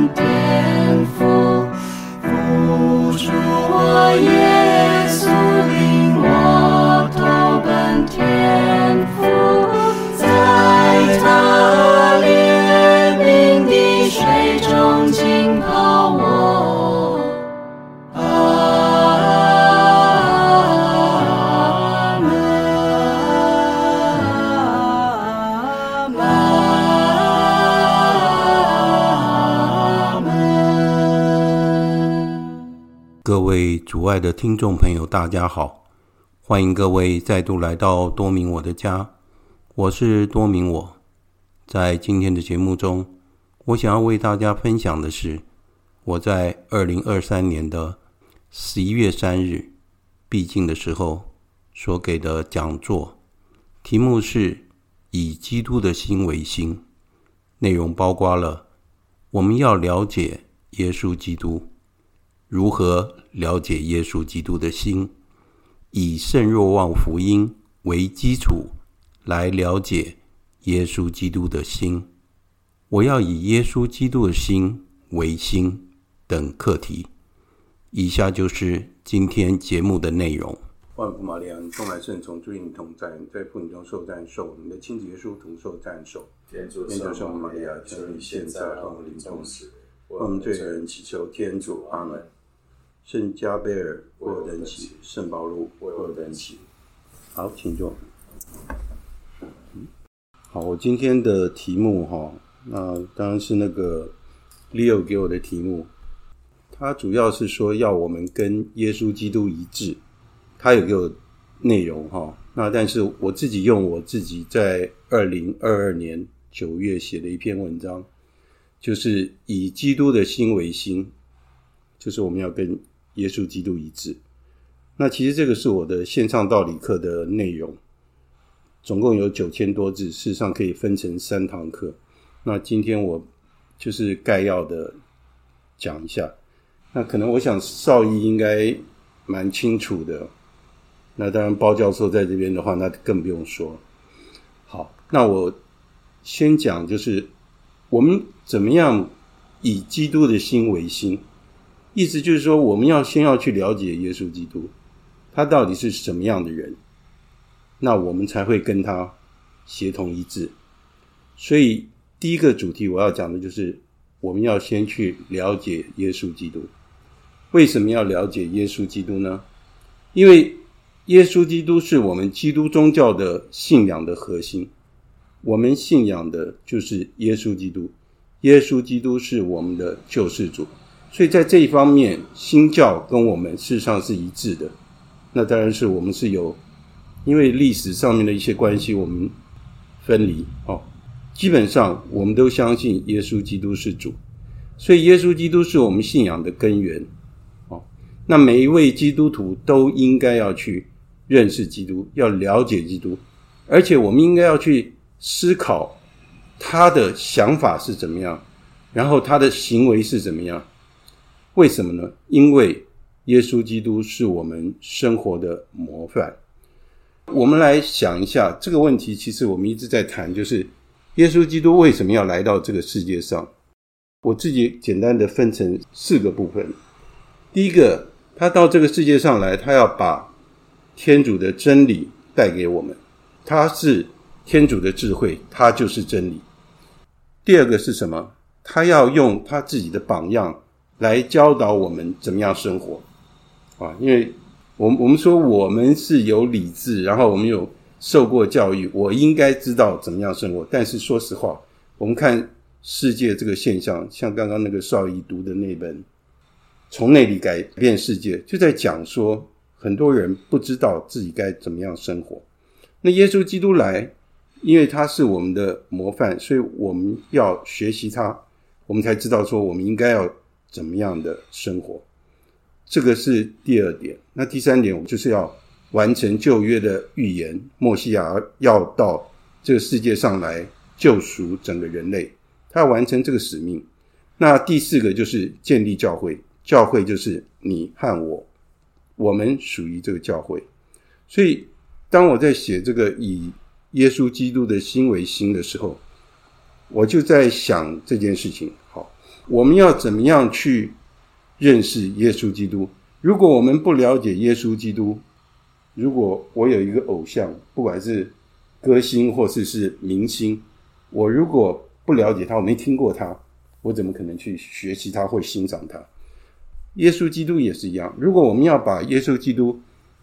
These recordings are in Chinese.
until 主爱的听众朋友，大家好！欢迎各位再度来到多明我的家，我是多明我。在今天的节目中，我想要为大家分享的是我在二零二三年的十一月三日毕竟的时候所给的讲座，题目是以基督的心为心，内容包括了我们要了解耶稣基督。如何了解耶稣基督的心？以圣若望福音为基础来了解耶稣基督的心。我要以耶稣基督的心为心等课题。以下就是今天节目的内容。万福玛利亚，你充满圣宠，祝你同在，在妇女中受赞受，你的亲子耶稣同受赞受。天主圣母玛利亚，求你现在和我们临终时，我们罪人祈求天主。阿门。圣加贝尔为我等祈，圣保禄为我等祈。好，请坐。好，我今天的题目哈，那当然是那个 Leo 给我的题目。他主要是说要我们跟耶稣基督一致。他有给我内容哈，那但是我自己用我自己在二零二二年九月写的一篇文章，就是以基督的心为心，就是我们要跟。耶稣基督一致。那其实这个是我的线上道理课的内容，总共有九千多字，事实上可以分成三堂课。那今天我就是概要的讲一下。那可能我想绍壹应该蛮清楚的。那当然包教授在这边的话，那更不用说。好，那我先讲，就是我们怎么样以基督的心为心。意思就是说，我们要先要去了解耶稣基督，他到底是什么样的人，那我们才会跟他协同一致。所以，第一个主题我要讲的就是，我们要先去了解耶稣基督。为什么要了解耶稣基督呢？因为耶稣基督是我们基督宗教的信仰的核心，我们信仰的就是耶稣基督。耶稣基督是我们的救世主。所以在这一方面，新教跟我们事实上是一致的。那当然是我们是有，因为历史上面的一些关系，我们分离。哦，基本上我们都相信耶稣基督是主，所以耶稣基督是我们信仰的根源。哦，那每一位基督徒都应该要去认识基督，要了解基督，而且我们应该要去思考他的想法是怎么样，然后他的行为是怎么样。为什么呢？因为耶稣基督是我们生活的模范。我们来想一下这个问题，其实我们一直在谈，就是耶稣基督为什么要来到这个世界上？我自己简单的分成四个部分。第一个，他到这个世界上来，他要把天主的真理带给我们，他是天主的智慧，他就是真理。第二个是什么？他要用他自己的榜样。来教导我们怎么样生活，啊，因为我们我们说我们是有理智，然后我们有受过教育，我应该知道怎么样生活。但是说实话，我们看世界这个现象，像刚刚那个绍壹读的那本《从内里改变世界》，就在讲说很多人不知道自己该怎么样生活。那耶稣基督来，因为他是我们的模范，所以我们要学习他，我们才知道说我们应该要。怎么样的生活？这个是第二点。那第三点，我们就是要完成旧约的预言，默西亚要到这个世界上来救赎整个人类，他要完成这个使命。那第四个就是建立教会，教会就是你和我，我们属于这个教会。所以，当我在写这个以耶稣基督的心为心的时候，我就在想这件事情。我们要怎么样去认识耶稣基督？如果我们不了解耶稣基督，如果我有一个偶像，不管是歌星或是是明星，我如果不了解他，我没听过他，我怎么可能去学习他或欣赏他？耶稣基督也是一样。如果我们要把耶稣基督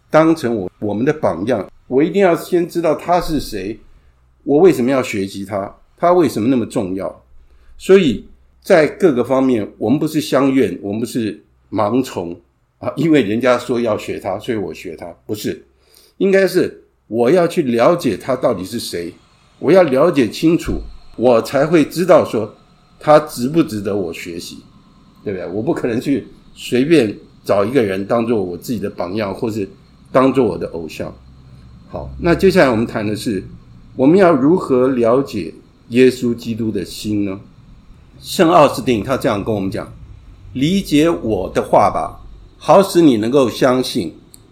当成我我们的榜样，我一定要先知道他是谁，我为什么要学习他？他为什么那么重要？所以在各个方面，我们不是相愿，我们不是盲从啊，因为人家说要学他，所以我学他，不是，应该是我要去了解他到底是谁，我要了解清楚，我才会知道说他值不值得我学习，对不对？我不可能去随便找一个人当做我自己的榜样，或是当做我的偶像。好，那接下来我们谈的是，我们要如何了解耶稣基督的心呢？圣奥斯定他这样跟我们讲：理解我的话吧，好使你能够相信；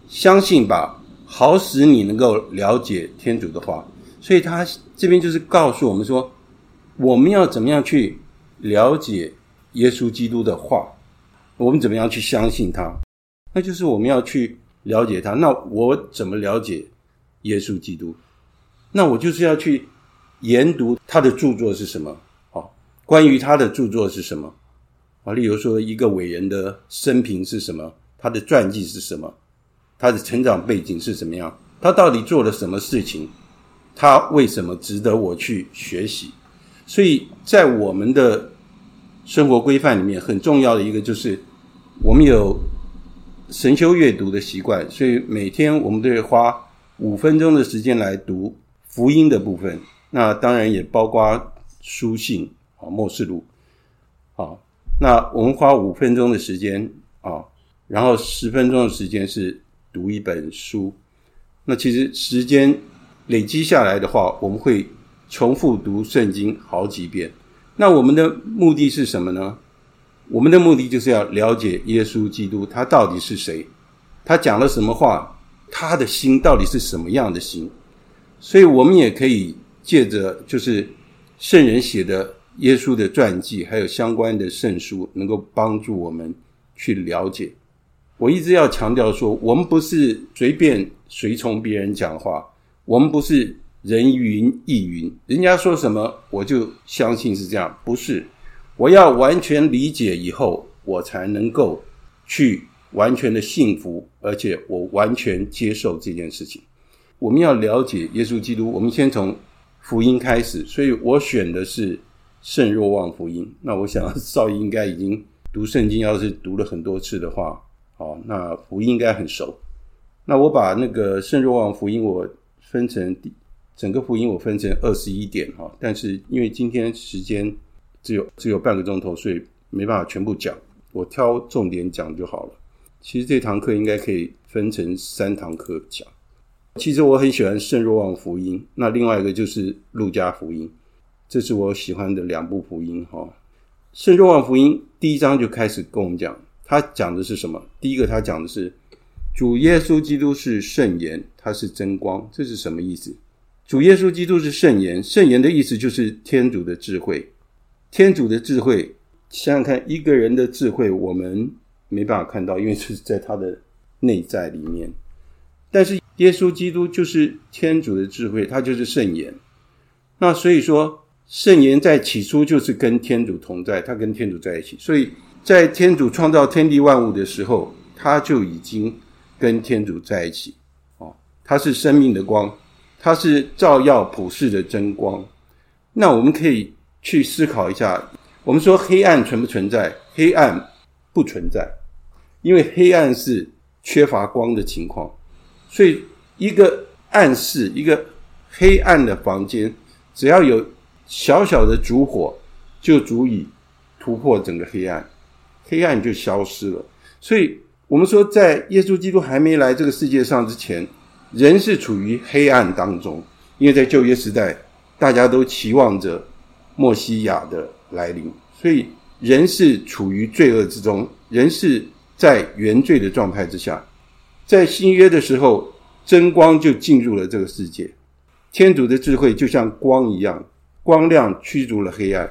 相信吧，好使你能够了解天主的话。所以他这边就是告诉我们说，我们要怎么样去了解耶稣基督的话？我们怎么样去相信他？那就是我们要去了解他。那我怎么了解耶稣基督？那我就是要去研读他的著作是什么。关于他的著作是什么？啊，例如说一个伟人的生平是什么？他的传记是什么？他的成长背景是怎么样？他到底做了什么事情？他为什么值得我去学习？所以在我们的生活规范里面，很重要的一个就是我们有神修阅读的习惯，所以每天我们都会花五分钟的时间来读福音的部分。那当然也包括书信。啊，默示录，好，那我们花五分钟的时间啊，然后十分钟的时间是读一本书。那其实时间累积下来的话，我们会重复读圣经好几遍。那我们的目的是什么呢？我们的目的就是要了解耶稣基督，他到底是谁？他讲了什么话？他的心到底是什么样的心？所以我们也可以借着就是圣人写的。耶稣的传记还有相关的圣书，能够帮助我们去了解。我一直要强调说，我们不是随便随从别人讲话，我们不是人云亦云，人家说什么我就相信是这样，不是。我要完全理解以后，我才能够去完全的信服，而且我完全接受这件事情。我们要了解耶稣基督，我们先从福音开始，所以我选的是。圣若望福音，那我想 少英应该已经读圣经，要是读了很多次的话，好，那福音应该很熟。那我把那个圣若望福音，我分成整个福音，我分成二十一点哈。但是因为今天时间只有只有半个钟头，所以没办法全部讲，我挑重点讲就好了。其实这堂课应该可以分成三堂课讲。其实我很喜欢圣若望福音，那另外一个就是路加福音。这是我喜欢的两部福音哈，《圣若望福音》第一章就开始跟我们讲，他讲的是什么？第一个，他讲的是主耶稣基督是圣言，他是真光，这是什么意思？主耶稣基督是圣言，圣言的意思就是天主的智慧，天主的智慧。想想看，一个人的智慧，我们没办法看到，因为是在他的内在里面。但是耶稣基督就是天主的智慧，他就是圣言。那所以说。圣言在起初就是跟天主同在，他跟天主在一起，所以在天主创造天地万物的时候，他就已经跟天主在一起。哦，他是生命的光，他是照耀普世的真光。那我们可以去思考一下，我们说黑暗存不存在？黑暗不存在，因为黑暗是缺乏光的情况，所以一个暗室，一个黑暗的房间，只要有。小小的烛火就足以突破整个黑暗，黑暗就消失了。所以，我们说，在耶稣基督还没来这个世界上之前，人是处于黑暗当中，因为在旧约时代，大家都期望着默西亚的来临，所以人是处于罪恶之中，人是在原罪的状态之下。在新约的时候，真光就进入了这个世界，天主的智慧就像光一样。光亮驱逐了黑暗，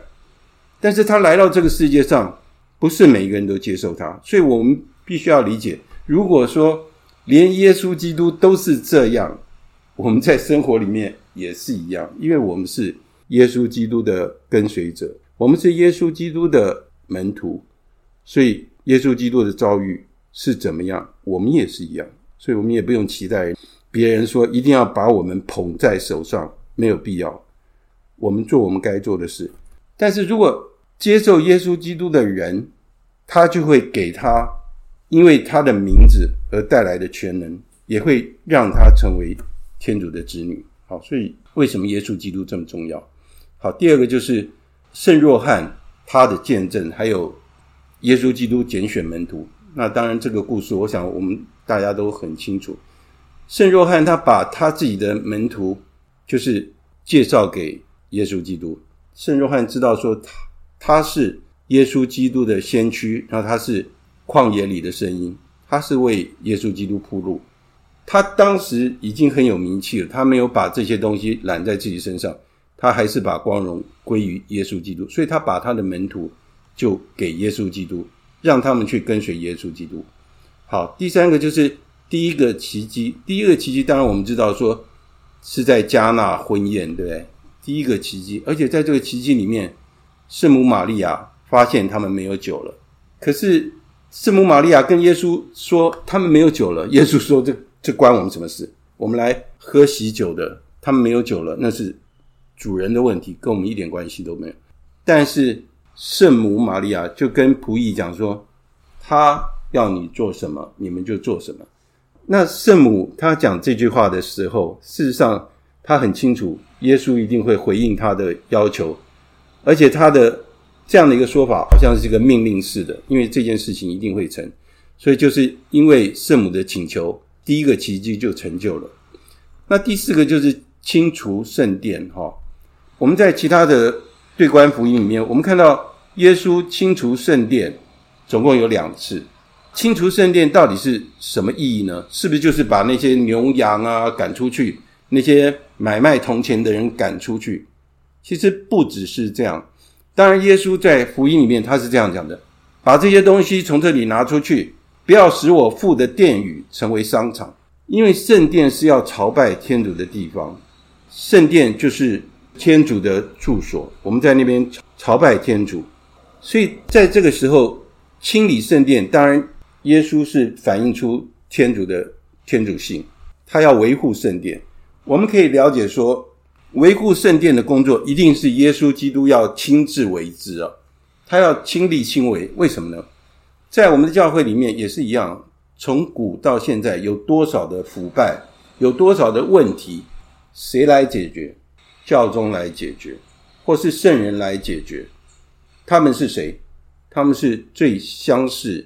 但是他来到这个世界上，不是每一个人都接受他，所以我们必须要理解，如果说连耶稣基督都是这样，我们在生活里面也是一样，因为我们是耶稣基督的跟随者，我们是耶稣基督的门徒，所以耶稣基督的遭遇是怎么样，我们也是一样，所以我们也不用期待别人说一定要把我们捧在手上，没有必要。我们做我们该做的事，但是如果接受耶稣基督的人，他就会给他，因为他的名字而带来的全能，也会让他成为天主的子女。好，所以为什么耶稣基督这么重要？好，第二个就是圣若翰他的见证，还有耶稣基督拣选门徒。那当然，这个故事我想我们大家都很清楚。圣若翰他把他自己的门徒，就是介绍给。耶稣基督，圣约翰知道说他他是耶稣基督的先驱，然后他是旷野里的声音，他是为耶稣基督铺路。他当时已经很有名气了，他没有把这些东西揽在自己身上，他还是把光荣归于耶稣基督，所以他把他的门徒就给耶稣基督，让他们去跟随耶稣基督。好，第三个就是第一个奇迹，第一个奇迹当然我们知道说是在迦纳婚宴，对不对？第一个奇迹，而且在这个奇迹里面，圣母玛利亚发现他们没有酒了。可是圣母玛利亚跟耶稣说他们没有酒了，耶稣说这这关我们什么事？我们来喝喜酒的，他们没有酒了，那是主人的问题，跟我们一点关系都没有。但是圣母玛利亚就跟仆役讲说，他要你做什么，你们就做什么。那圣母她讲这句话的时候，事实上她很清楚。耶稣一定会回应他的要求，而且他的这样的一个说法，好像是一个命令式的，因为这件事情一定会成，所以就是因为圣母的请求，第一个奇迹就成就了。那第四个就是清除圣殿，哈，我们在其他的对观福音里面，我们看到耶稣清除圣殿总共有两次。清除圣殿到底是什么意义呢？是不是就是把那些牛羊啊赶出去？那些买卖铜钱的人赶出去，其实不只是这样。当然，耶稣在福音里面他是这样讲的：把这些东西从这里拿出去，不要使我父的殿宇成为商场。因为圣殿是要朝拜天主的地方，圣殿就是天主的住所，我们在那边朝拜天主。所以在这个时候清理圣殿，当然耶稣是反映出天主的天主性，他要维护圣殿。我们可以了解说，维护圣殿的工作一定是耶稣基督要亲自为之啊，他要亲力亲为。为什么呢？在我们的教会里面也是一样，从古到现在有多少的腐败，有多少的问题，谁来解决？教宗来解决，或是圣人来解决？他们是谁？他们是最相似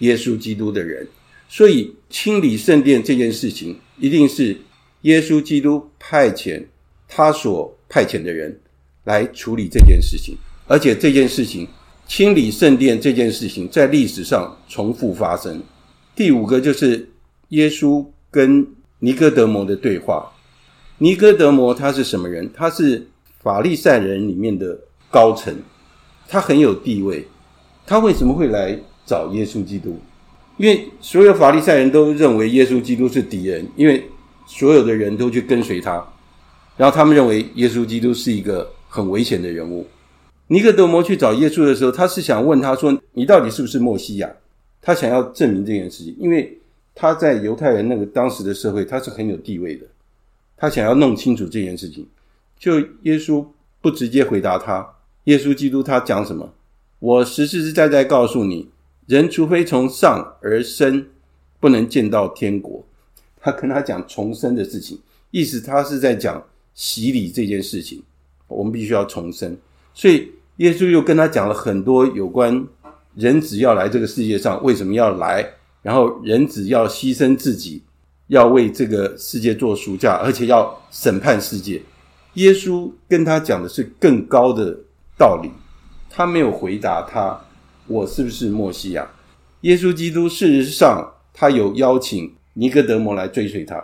耶稣基督的人。所以清理圣殿这件事情，一定是。耶稣基督派遣他所派遣的人来处理这件事情，而且这件事情清理圣殿这件事情在历史上重复发生。第五个就是耶稣跟尼哥德摩的对话。尼哥德摩他是什么人？他是法利赛人里面的高层，他很有地位。他为什么会来找耶稣基督？因为所有法利赛人都认为耶稣基督是敌人，因为。所有的人都去跟随他，然后他们认为耶稣基督是一个很危险的人物。尼哥德摩去找耶稣的时候，他是想问他说：“你到底是不是默西亚？”他想要证明这件事情，因为他在犹太人那个当时的社会，他是很有地位的。他想要弄清楚这件事情，就耶稣不直接回答他。耶稣基督他讲什么？我实实在在告诉你，人除非从上而生，不能见到天国。他跟他讲重生的事情，意思他是在讲洗礼这件事情，我们必须要重生。所以耶稣又跟他讲了很多有关人子要来这个世界上为什么要来，然后人子要牺牲自己，要为这个世界做赎价，而且要审判世界。耶稣跟他讲的是更高的道理，他没有回答他，我是不是默西亚？耶稣基督事实上他有邀请。尼哥德摩来追随他，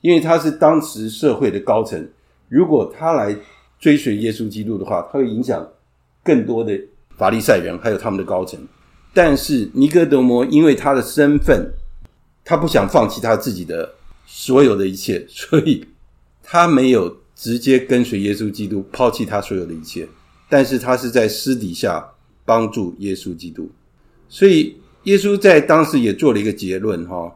因为他是当时社会的高层。如果他来追随耶稣基督的话，他会影响更多的法利赛人，还有他们的高层。但是尼哥德摩因为他的身份，他不想放弃他自己的所有的一切，所以他没有直接跟随耶稣基督，抛弃他所有的一切，但是他是在私底下帮助耶稣基督。所以耶稣在当时也做了一个结论哈，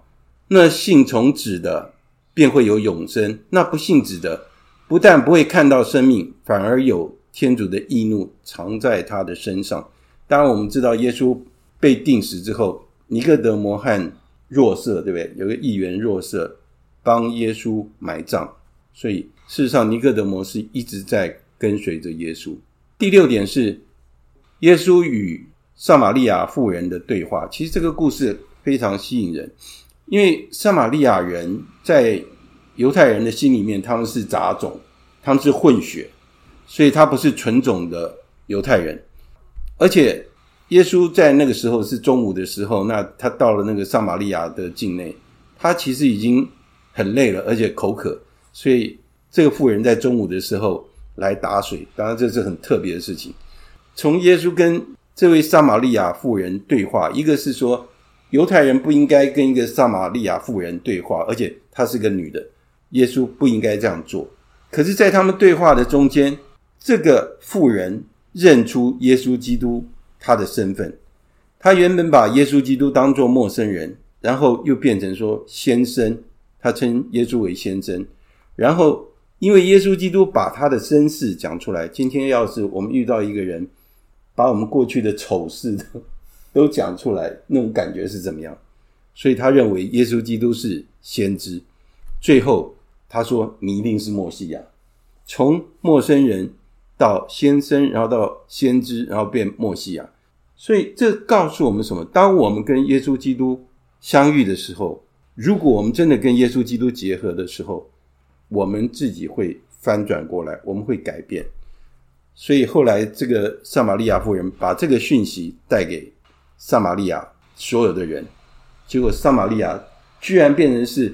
那信从子的便会有永生，那不信子的不但不会看到生命，反而有天主的义怒藏在他的身上。当然我们知道耶稣被钉死之后，尼各德摩和若瑟对不对？有个议员若瑟帮耶稣埋葬，所以事实上尼各德摩是一直在跟随着耶稣。第六点是耶稣与撒玛利亚妇人的对话。其实这个故事非常吸引人，因为撒玛利亚人在犹太人的心里面，他们是杂种，他们是混血，所以他不是纯种的犹太人，而且。耶稣在那个时候是中午的时候，那他到了那个撒玛利亚的境内，他其实已经很累了，而且口渴，所以这个妇人在中午的时候来打水，当然这是很特别的事情。从耶稣跟这位撒玛利亚妇人对话，一个是说犹太人不应该跟一个撒玛利亚妇人对话，而且她是个女的，耶稣不应该这样做。可是，在他们对话的中间，这个妇人认出耶稣基督。他的身份，他原本把耶稣基督当作陌生人，然后又变成说先生，他称耶稣为先生。然后因为耶稣基督把他的身世讲出来，今天要是我们遇到一个人，把我们过去的丑事都讲出来，那种感觉是怎么样？所以他认为耶稣基督是先知。最后他说：“你一定是默西亚。”从陌生人。到先生，然后到先知，然后变默西亚，所以这告诉我们什么？当我们跟耶稣基督相遇的时候，如果我们真的跟耶稣基督结合的时候，我们自己会翻转过来，我们会改变。所以后来这个撒玛利亚妇人把这个讯息带给撒玛利亚所有的人，结果撒玛利亚居然变成是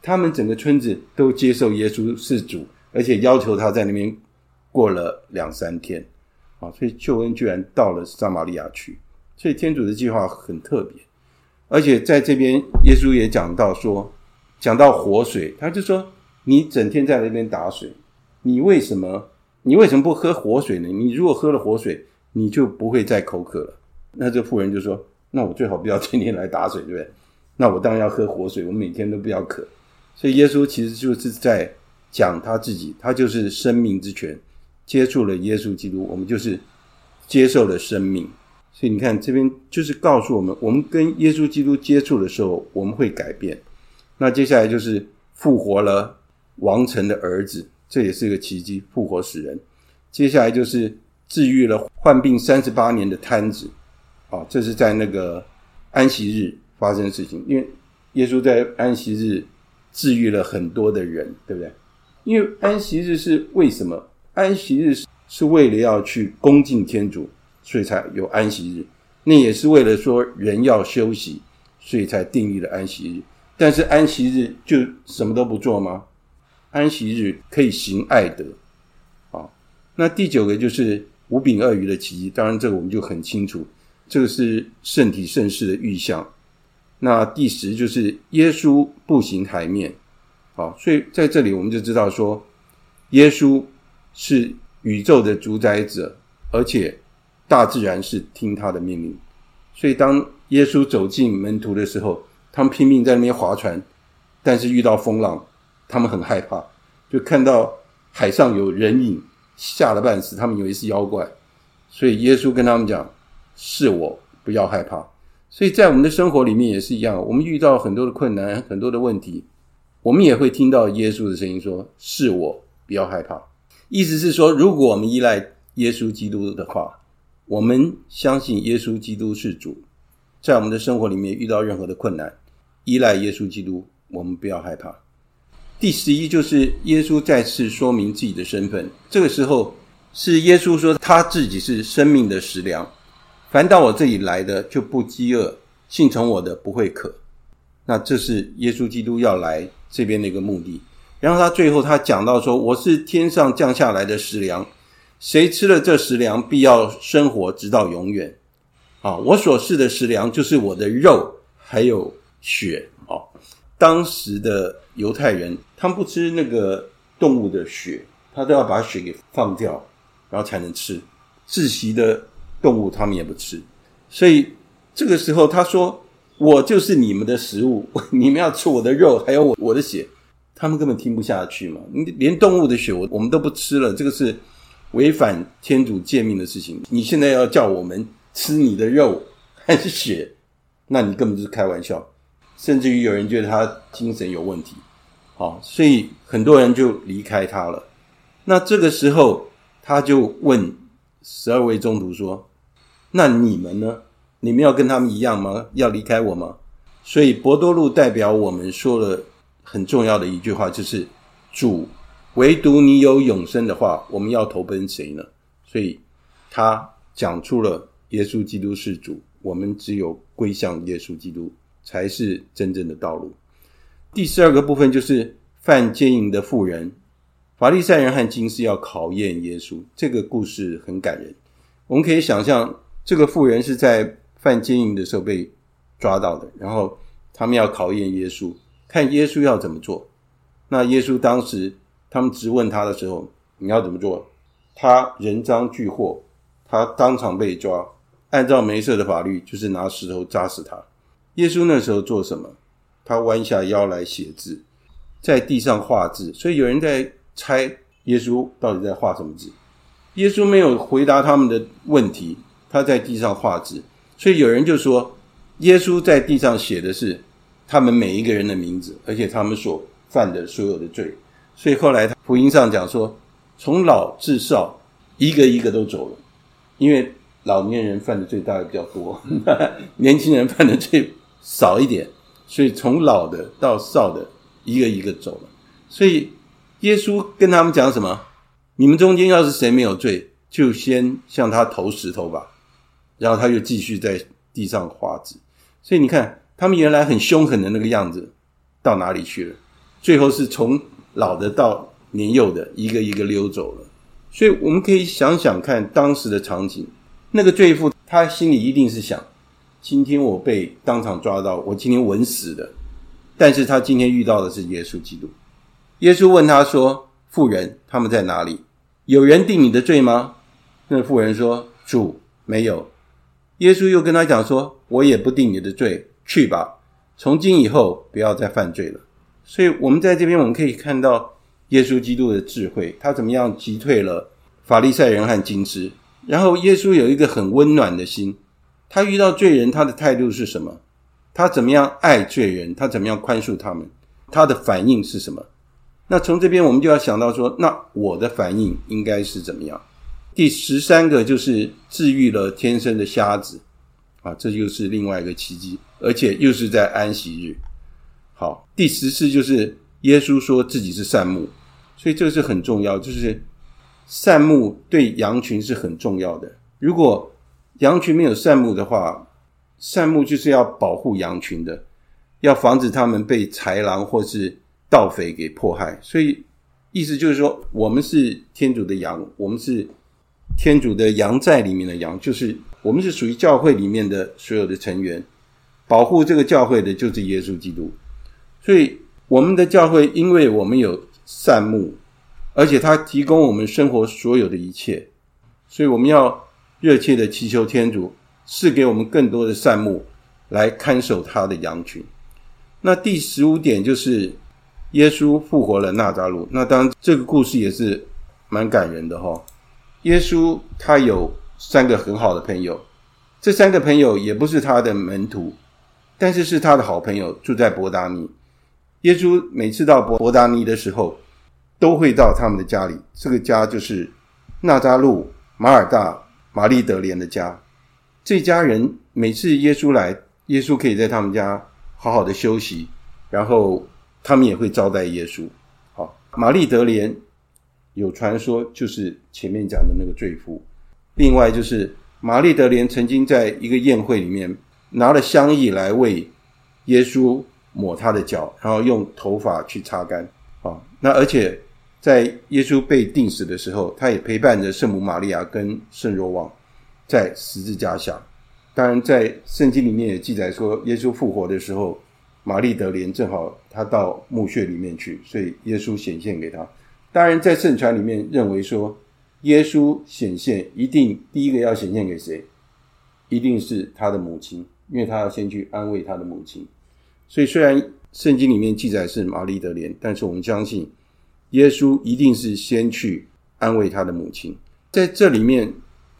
他们整个村子都接受耶稣是主，而且要求他在那边。过了两三天，啊，所以救恩居然到了撒玛利亚去，所以天主的计划很特别，而且在这边耶稣也讲到说，讲到活水，他就说你整天在那边打水，你为什么你为什么不喝活水呢？你如果喝了活水，你就不会再口渴了。那这妇人就说，那我最好不要天天来打水，对不对？那我当然要喝活水，我每天都不要渴。所以耶稣其实就是在讲他自己，他就是生命之泉。接触了耶稣基督，我们就是接受了生命。所以你看，这边就是告诉我们，我们跟耶稣基督接触的时候，我们会改变。那接下来就是复活了王城的儿子，这也是个奇迹，复活死人。接下来就是治愈了患病三十八年的瘫子，啊，这是在那个安息日发生的事情。因为耶稣在安息日治愈了很多的人，对不对？因为安息日是为什么？安息日是为了要去恭敬天主，所以才有安息日。那也是为了说人要休息，所以才定义了安息日。但是安息日就什么都不做吗？安息日可以行爱德。啊，那第九个就是五饼二鱼的奇迹。当然，这个我们就很清楚，这个是圣体圣事的预象。那第十就是耶稣步行海面。好，所以在这里我们就知道说，耶稣。是宇宙的主宰者，而且大自然是听他的命令。所以，当耶稣走进门徒的时候，他们拼命在那边划船，但是遇到风浪，他们很害怕，就看到海上有人影，吓得半死，他们以为是妖怪。所以，耶稣跟他们讲：“是我，不要害怕。”所以在我们的生活里面也是一样，我们遇到很多的困难、很多的问题，我们也会听到耶稣的声音说：“是我，不要害怕。”意思是说，如果我们依赖耶稣基督的话，我们相信耶稣基督是主，在我们的生活里面遇到任何的困难，依赖耶稣基督，我们不要害怕。第十一就是耶稣再次说明自己的身份，这个时候是耶稣说他自己是生命的食粮，凡到我这里来的就不饥饿，信从我的不会渴。那这是耶稣基督要来这边的一个目的。然后他最后他讲到说：“我是天上降下来的食粮，谁吃了这食粮，必要生活直到永远。啊，我所赐的食粮就是我的肉还有血。哦，当时的犹太人他们不吃那个动物的血，他都要把血给放掉，然后才能吃。窒息的动物他们也不吃，所以这个时候他说：“我就是你们的食物，你们要吃我的肉，还有我我的血。”他们根本听不下去嘛！你连动物的血我我们都不吃了，这个是违反天主诫命的事情。你现在要叫我们吃你的肉还是血？那你根本就是开玩笑。甚至于有人觉得他精神有问题，好，所以很多人就离开他了。那这个时候他就问十二位宗徒说：“那你们呢？你们要跟他们一样吗？要离开我吗？”所以伯多禄代表我们说了。很重要的一句话就是：“主，唯独你有永生的话，我们要投奔谁呢？”所以他讲出了耶稣基督是主，我们只有归向耶稣基督才是真正的道路。第十二个部分就是犯奸淫的妇人，法利赛人和经师要考验耶稣。这个故事很感人，我们可以想象，这个妇人是在犯奸淫的时候被抓到的，然后他们要考验耶稣。看耶稣要怎么做？那耶稣当时他们质问他的时候，你要怎么做？他人赃俱获，他当场被抓，按照梅瑟的法律，就是拿石头砸死他。耶稣那时候做什么？他弯下腰来写字，在地上画字。所以有人在猜耶稣到底在画什么字？耶稣没有回答他们的问题，他在地上画字。所以有人就说，耶稣在地上写的是。他们每一个人的名字，而且他们所犯的所有的罪，所以后来他福音上讲说，从老至少，一个一个都走了，因为老年人犯的罪大概比较多，年轻人犯的罪少一点，所以从老的到少的，一个一个走了。所以耶稣跟他们讲什么？你们中间要是谁没有罪，就先向他投石头吧。然后他就继续在地上画字。所以你看。他们原来很凶狠的那个样子，到哪里去了？最后是从老的到年幼的，一个一个溜走了。所以我们可以想想看当时的场景，那个罪妇他心里一定是想：今天我被当场抓到，我今天稳死的。但是他今天遇到的是耶稣基督。耶稣问他说：“妇人，他们在哪里？有人定你的罪吗？”那妇人说：“主，没有。”耶稣又跟他讲说：“我也不定你的罪。”去吧，从今以后不要再犯罪了。所以，我们在这边我们可以看到耶稣基督的智慧，他怎么样击退了法利赛人和经师。然后，耶稣有一个很温暖的心，他遇到罪人，他的态度是什么？他怎么样爱罪人？他怎么样宽恕他们？他的反应是什么？那从这边我们就要想到说，那我的反应应该是怎么样？第十三个就是治愈了天生的瞎子。啊，这就是另外一个奇迹，而且又是在安息日。好，第十次就是耶稣说自己是善牧，所以这个是很重要，就是善牧对羊群是很重要的。如果羊群没有善牧的话，善牧就是要保护羊群的，要防止他们被豺狼或是盗匪给迫害。所以意思就是说，我们是天主的羊，我们是天主的羊寨里面的羊，就是。我们是属于教会里面的所有的成员，保护这个教会的就是耶稣基督。所以，我们的教会，因为我们有善牧，而且他提供我们生活所有的一切，所以我们要热切的祈求天主赐给我们更多的善牧来看守他的羊群。那第十五点就是耶稣复活了纳扎路。那当然，这个故事也是蛮感人的哈。耶稣他有。三个很好的朋友，这三个朋友也不是他的门徒，但是是他的好朋友，住在伯达尼。耶稣每次到伯伯达尼的时候，都会到他们的家里。这个家就是纳扎路、马尔大、玛丽德莲的家。这家人每次耶稣来，耶稣可以在他们家好好的休息，然后他们也会招待耶稣。好，玛丽德莲有传说，就是前面讲的那个罪妇。另外就是玛丽德莲曾经在一个宴会里面拿了香液来为耶稣抹他的脚，然后用头发去擦干。啊，那而且在耶稣被钉死的时候，他也陪伴着圣母玛利亚跟圣若望在十字架下。当然，在圣经里面也记载说，耶稣复活的时候，玛丽德莲正好他到墓穴里面去，所以耶稣显现给他。当然，在圣传里面认为说，耶稣显现一定第一个要显现给谁？一定是他的母亲，因为他要先去安慰他的母亲。所以虽然圣经里面记载是玛丽德莲，但是我们相信耶稣一定是先去安慰他的母亲。在这里面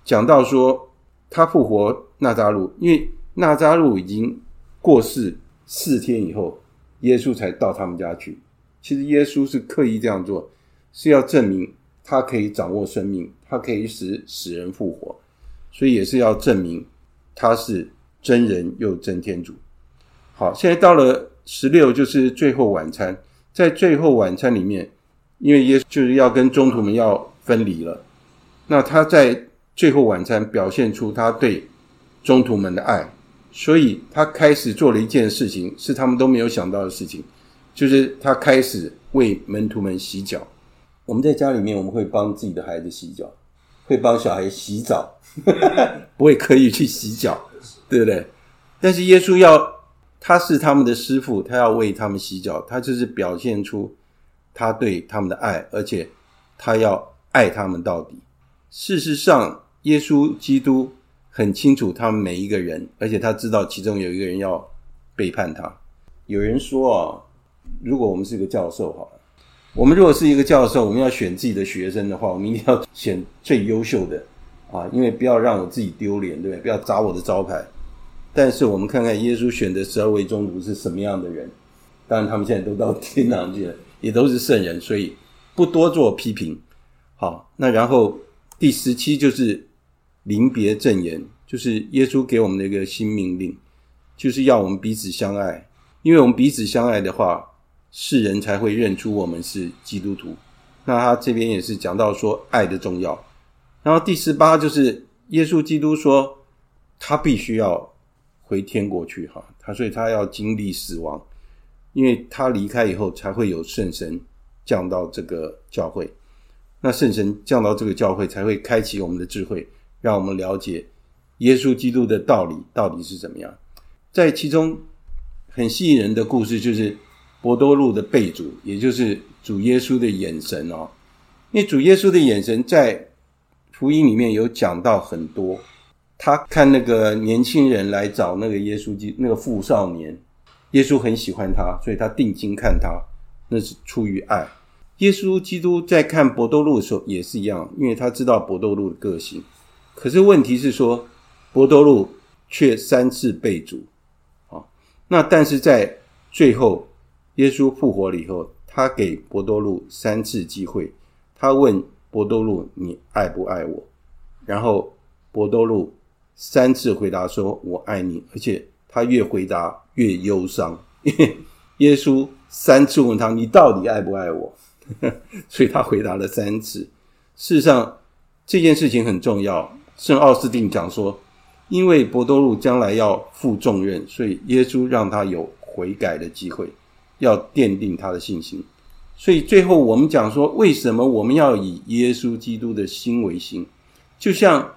讲到说，他复活纳扎路，因为纳扎路已经过世四天以后，耶稣才到他们家去。其实耶稣是刻意这样做，是要证明他可以掌握生命，他可以使死人复活，所以也是要证明他是真人又真天主。好，现在到了十六，就是最后晚餐。在最后晚餐里面，因为耶稣就是要跟中途们要分离了，那他在最后晚餐表现出他对中途们的爱。所以他开始做了一件事情，是他们都没有想到的事情，就是他开始为门徒们洗脚。我们在家里面，我们会帮自己的孩子洗脚，会帮小孩洗澡，不会刻意去洗脚，对不对？但是耶稣要，他是他们的师傅，他要为他们洗脚，他就是表现出他对他们的爱，而且他要爱他们到底。事实上，耶稣基督。很清楚他们每一个人，而且他知道其中有一个人要背叛他。有人说啊，如果我们是个教授，好了，我们如果是一个教授，我们要选自己的学生的话，我们一定要选最优秀的啊，因为不要让我自己丢脸，对不对？不要砸我的招牌。但是我们看看耶稣选的十二位宗徒是什么样的人，当然他们现在都到天堂去了，也都是圣人，所以不多做批评。好，那然后第十七就是。临别赠言，就是耶稣给我们的一个新命令，就是要我们彼此相爱。因为我们彼此相爱的话，世人才会认出我们是基督徒。那他这边也是讲到说爱的重要。然后第十八就是耶稣基督说，他必须要回天国去哈，他所以他要经历死亡，因为他离开以后才会有圣神降到这个教会。那圣神降到这个教会，才会开启我们的智慧。让我们了解耶稣基督的道理到底是怎么样。在其中很吸引人的故事，就是伯多禄的背主，也就是主耶稣的眼神哦。因为主耶稣的眼神在福音里面有讲到很多。他看那个年轻人来找那个耶稣基那个富少年，耶稣很喜欢他，所以他定睛看他，那是出于爱。耶稣基督在看伯多禄的时候也是一样，因为他知道伯多禄的个性。可是问题是说，伯多禄却三次背主，啊，那但是在最后，耶稣复活了以后，他给伯多禄三次机会，他问伯多禄：“你爱不爱我？”然后伯多禄三次回答说：“我爱你。”而且他越回答越忧伤，因为 耶稣三次问他：“你到底爱不爱我？” 所以他回答了三次。事实上，这件事情很重要。圣奥斯定讲说，因为伯多禄将来要负重任，所以耶稣让他有悔改的机会，要奠定他的信心。所以最后我们讲说，为什么我们要以耶稣基督的心为心？就像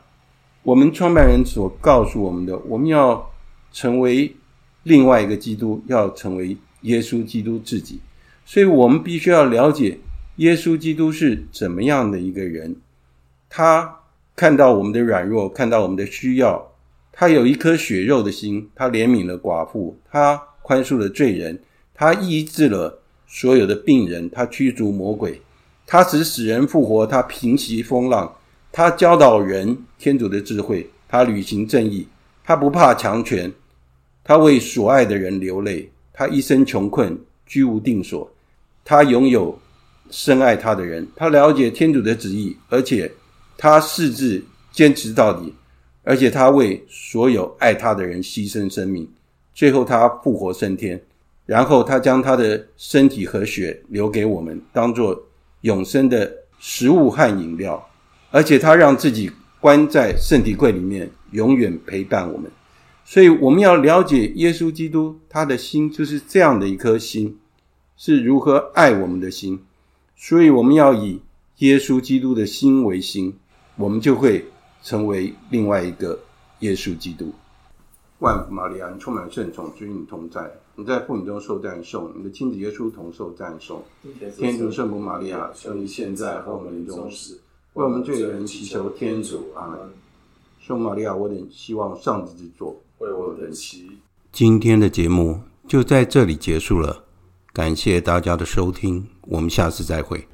我们创办人所告诉我们的，我们要成为另外一个基督，要成为耶稣基督自己。所以我们必须要了解耶稣基督是怎么样的一个人，他。看到我们的软弱，看到我们的需要，他有一颗血肉的心，他怜悯了寡妇，他宽恕了罪人，他医治了所有的病人，他驱逐魔鬼，他使死人复活，他平息风浪，他教导人天主的智慧，他履行正义，他不怕强权，他为所爱的人流泪，他一生穷困居无定所，他拥有深爱他的人，他了解天主的旨意，而且。他誓志坚持到底，而且他为所有爱他的人牺牲生命，最后他复活升天，然后他将他的身体和血留给我们，当作永生的食物和饮料，而且他让自己关在圣体柜里面，永远陪伴我们。所以我们要了解耶稣基督，他的心就是这样的一颗心，是如何爱我们的心。所以我们要以耶稣基督的心为心。我们就会成为另外一个耶稣基督。万福玛利亚，充满圣宠，与你同在，你在妇女中受赞颂，你的亲子耶稣同受赞颂。天主圣母玛利亚，求你现在和我们临终时，为我们罪人祈求天主。阿门。圣母玛利亚，我等希望上帝之作，为我等祈。今天的节目就在这里结束了，感谢大家的收听，我们下次再会。